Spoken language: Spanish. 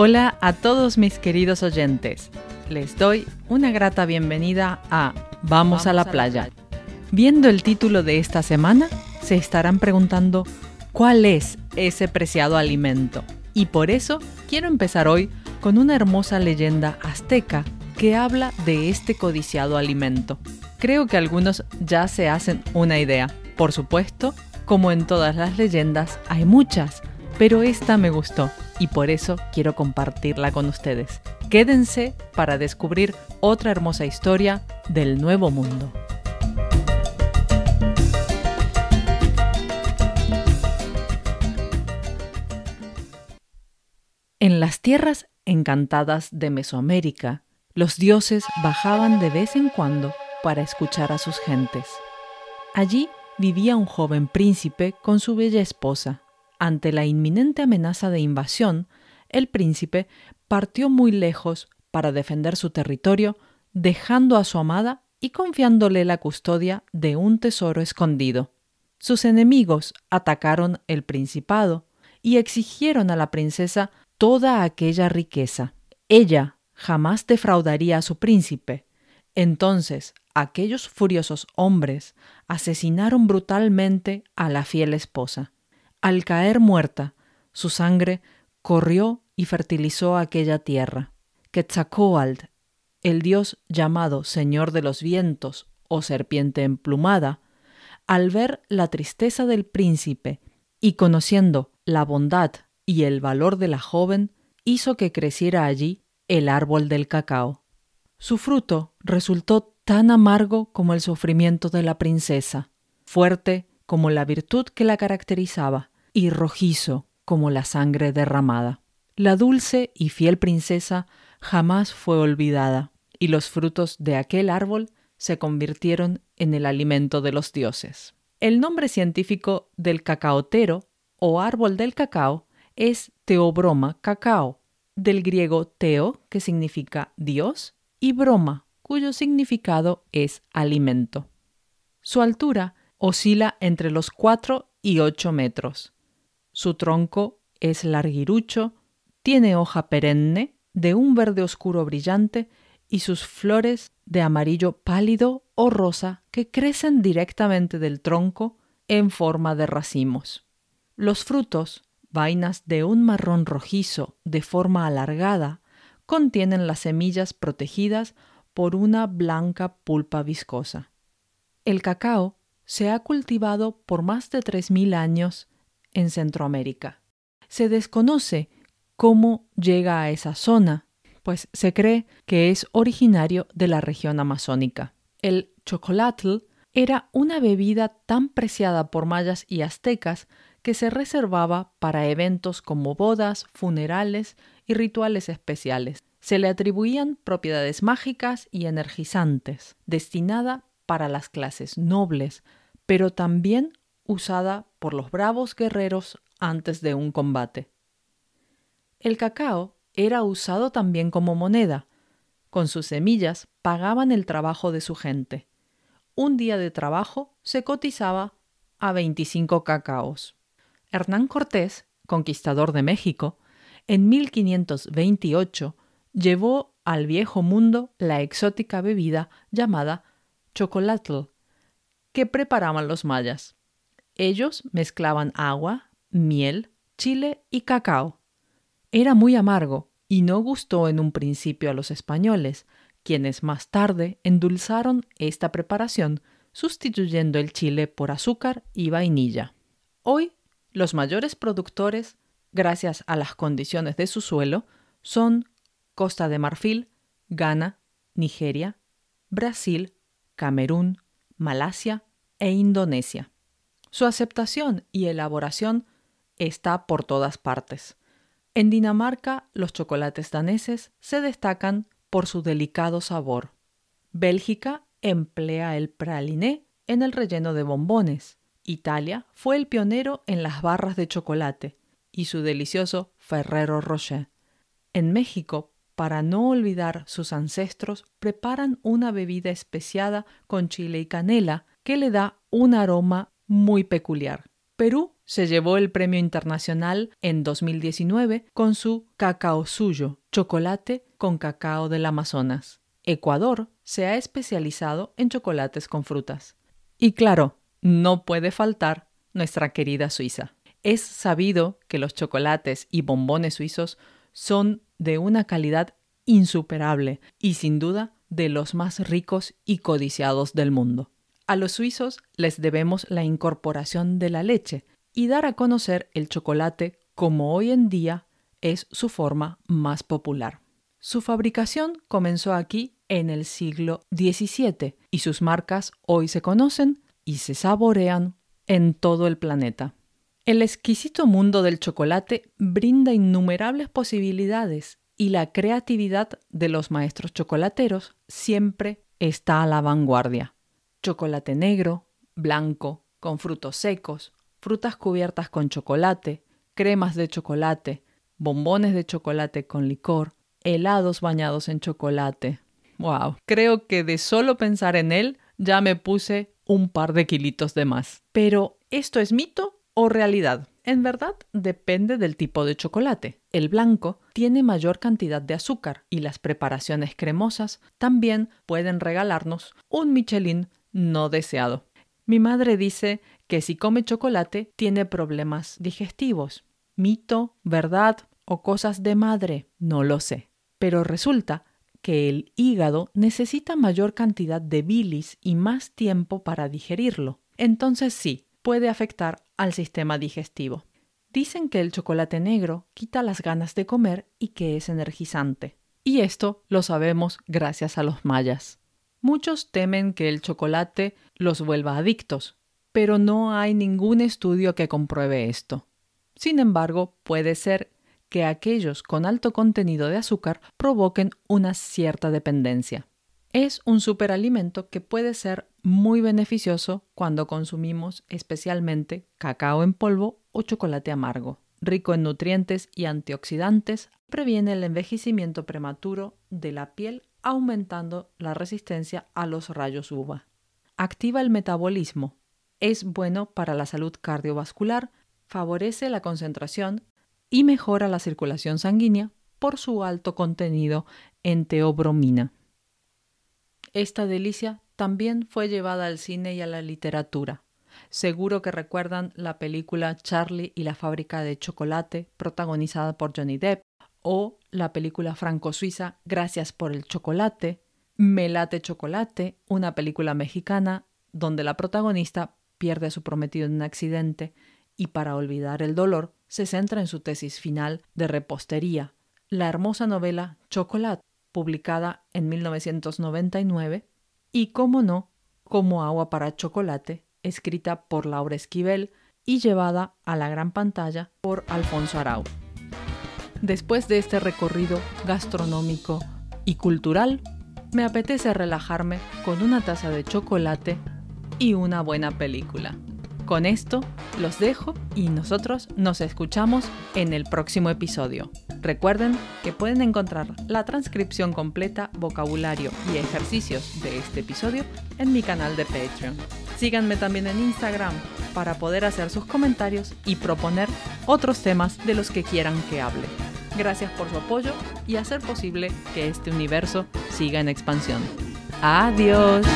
Hola a todos mis queridos oyentes. Les doy una grata bienvenida a Vamos, a, la, playa. Viendo el título de esta semana, se estarán preguntando cuál es ese preciado alimento. Y por eso quiero empezar hoy con una hermosa leyenda azteca que habla de este codiciado alimento. Creo que algunos ya se hacen una idea. Por supuesto, como en todas las leyendas, hay muchas, pero esta me gustó y por eso quiero compartirla con ustedes. Quédense para descubrir otra hermosa historia del Nuevo Mundo. En las tierras encantadas de Mesoamérica, los dioses bajaban de vez en cuando para escuchar a sus gentes. Allí vivía un joven príncipe con su bella esposa. Ante la inminente amenaza de invasión, el príncipe partió muy lejos para defender su territorio, dejando a su amada y confiándole la custodia de un tesoro escondido. Sus enemigos atacaron el principado y exigieron a la princesa toda aquella riqueza. Ella jamás defraudaría a su príncipe. Entonces aquellos furiosos hombres asesinaron brutalmente a la fiel esposa. Al caer muerta, su sangre corrió y fertilizó aquella tierra. Quetzalcoatl, el dios llamado Señor de los Vientos o Serpiente emplumada, al ver la tristeza del príncipe y conociendo la bondad y el valor de la joven, hizo que creciera allí el árbol del cacao. Su fruto resultó tan amargo como el sufrimiento de la princesa, fuerte como la virtud que la caracterizaba, y rojizo como la sangre derramada. La dulce y fiel princesa jamás fue olvidada, y los frutos de aquel árbol se convirtieron en el alimento de los dioses. El nombre científico del cacaotero o árbol del cacao es Teobroma cacao, del griego teo, que significa Dios, y broma, cuyo significado es alimento. Su altura oscila entre los 4 y 8 metros. Su tronco es larguirucho, tiene hoja perenne de un verde oscuro brillante y sus flores de amarillo pálido o rosa que crecen directamente del tronco en forma de racimos. Los frutos, vainas de un marrón rojizo de forma alargada, contienen las semillas protegidas por una blanca pulpa viscosa. El cacao se ha cultivado por más de 3.000 años en Centroamérica. Se desconoce cómo llega a esa zona, pues se cree que es originario de la región amazónica. El chocolatl era una bebida tan preciada por mayas y aztecas que se reservaba para eventos como bodas, funerales y rituales especiales se le atribuían propiedades mágicas y energizantes, destinada para las clases nobles, pero también usada por los bravos guerreros antes de un combate. El cacao era usado también como moneda. Con sus semillas pagaban el trabajo de su gente. Un día de trabajo se cotizaba a 25 cacaos. Hernán Cortés, conquistador de México, en 1528 llevó al viejo mundo la exótica bebida llamada chocolatl, que preparaban los mayas. Ellos mezclaban agua, miel, chile y cacao. Era muy amargo y no gustó en un principio a los españoles, quienes más tarde endulzaron esta preparación sustituyendo el chile por azúcar y vainilla. Hoy, los mayores productores, gracias a las condiciones de su suelo, son Costa de Marfil, Ghana, Nigeria, Brasil, Camerún, Malasia e Indonesia. Su aceptación y elaboración está por todas partes. En Dinamarca, los chocolates daneses se destacan por su delicado sabor. Bélgica emplea el praliné en el relleno de bombones. Italia fue el pionero en las barras de chocolate y su delicioso Ferrero Rocher. En México para no olvidar sus ancestros, preparan una bebida especiada con chile y canela que le da un aroma muy peculiar. Perú se llevó el premio internacional en 2019 con su Cacao Suyo, chocolate con cacao del Amazonas. Ecuador se ha especializado en chocolates con frutas. Y claro, no puede faltar nuestra querida Suiza. Es sabido que los chocolates y bombones suizos son de una calidad insuperable y sin duda de los más ricos y codiciados del mundo. A los suizos les debemos la incorporación de la leche y dar a conocer el chocolate como hoy en día es su forma más popular. Su fabricación comenzó aquí en el siglo XVII y sus marcas hoy se conocen y se saborean en todo el planeta. El exquisito mundo del chocolate brinda innumerables posibilidades y la creatividad de los maestros chocolateros siempre está a la vanguardia. Chocolate negro, blanco, con frutos secos, frutas cubiertas con chocolate, cremas de chocolate, bombones de chocolate con licor, helados bañados en chocolate. ¡Wow! Creo que de solo pensar en él ya me puse un par de kilitos de más. Pero, ¿esto es mito o realidad? En verdad, depende del tipo de chocolate. El blanco tiene mayor cantidad de azúcar y las preparaciones cremosas también pueden regalarnos un Michelin no deseado. Mi madre dice que si come chocolate tiene problemas digestivos. Mito, verdad o cosas de madre, no lo sé. Pero resulta que el hígado necesita mayor cantidad de bilis y más tiempo para digerirlo. Entonces sí, puede afectar al sistema digestivo. Dicen que el chocolate negro quita las ganas de comer y que es energizante. Y esto lo sabemos gracias a los mayas. Muchos temen que el chocolate los vuelva adictos, pero no hay ningún estudio que compruebe esto. Sin embargo, puede ser que aquellos con alto contenido de azúcar provoquen una cierta dependencia. Es un superalimento que puede ser muy beneficioso cuando consumimos especialmente cacao en polvo o chocolate amargo. Rico en nutrientes y antioxidantes, previene el envejecimiento prematuro de la piel aumentando la resistencia a los rayos UVA. Activa el metabolismo, es bueno para la salud cardiovascular, favorece la concentración y mejora la circulación sanguínea por su alto contenido en teobromina. Esta delicia también fue llevada al cine y a la literatura. Seguro que recuerdan la película Charlie y la fábrica de chocolate, protagonizada por Johnny Depp, o la película franco-suiza Gracias por el chocolate, Melate Chocolate, una película mexicana donde la protagonista pierde a su prometido en un accidente y para olvidar el dolor se centra en su tesis final de repostería, la hermosa novela Chocolate, publicada en 1999, y, como no, Como agua para chocolate, escrita por Laura Esquivel y llevada a la gran pantalla por Alfonso Arau. Después de este recorrido gastronómico y cultural, me apetece relajarme con una taza de chocolate y una buena película. Con esto los dejo y nosotros nos escuchamos en el próximo episodio. Recuerden que pueden encontrar la transcripción completa, vocabulario y ejercicios de este episodio en mi canal de Patreon. Síganme también en Instagram para poder hacer sus comentarios y proponer otros temas de los que quieran que hable. Gracias por su apoyo y hacer posible que este universo siga en expansión. Adiós.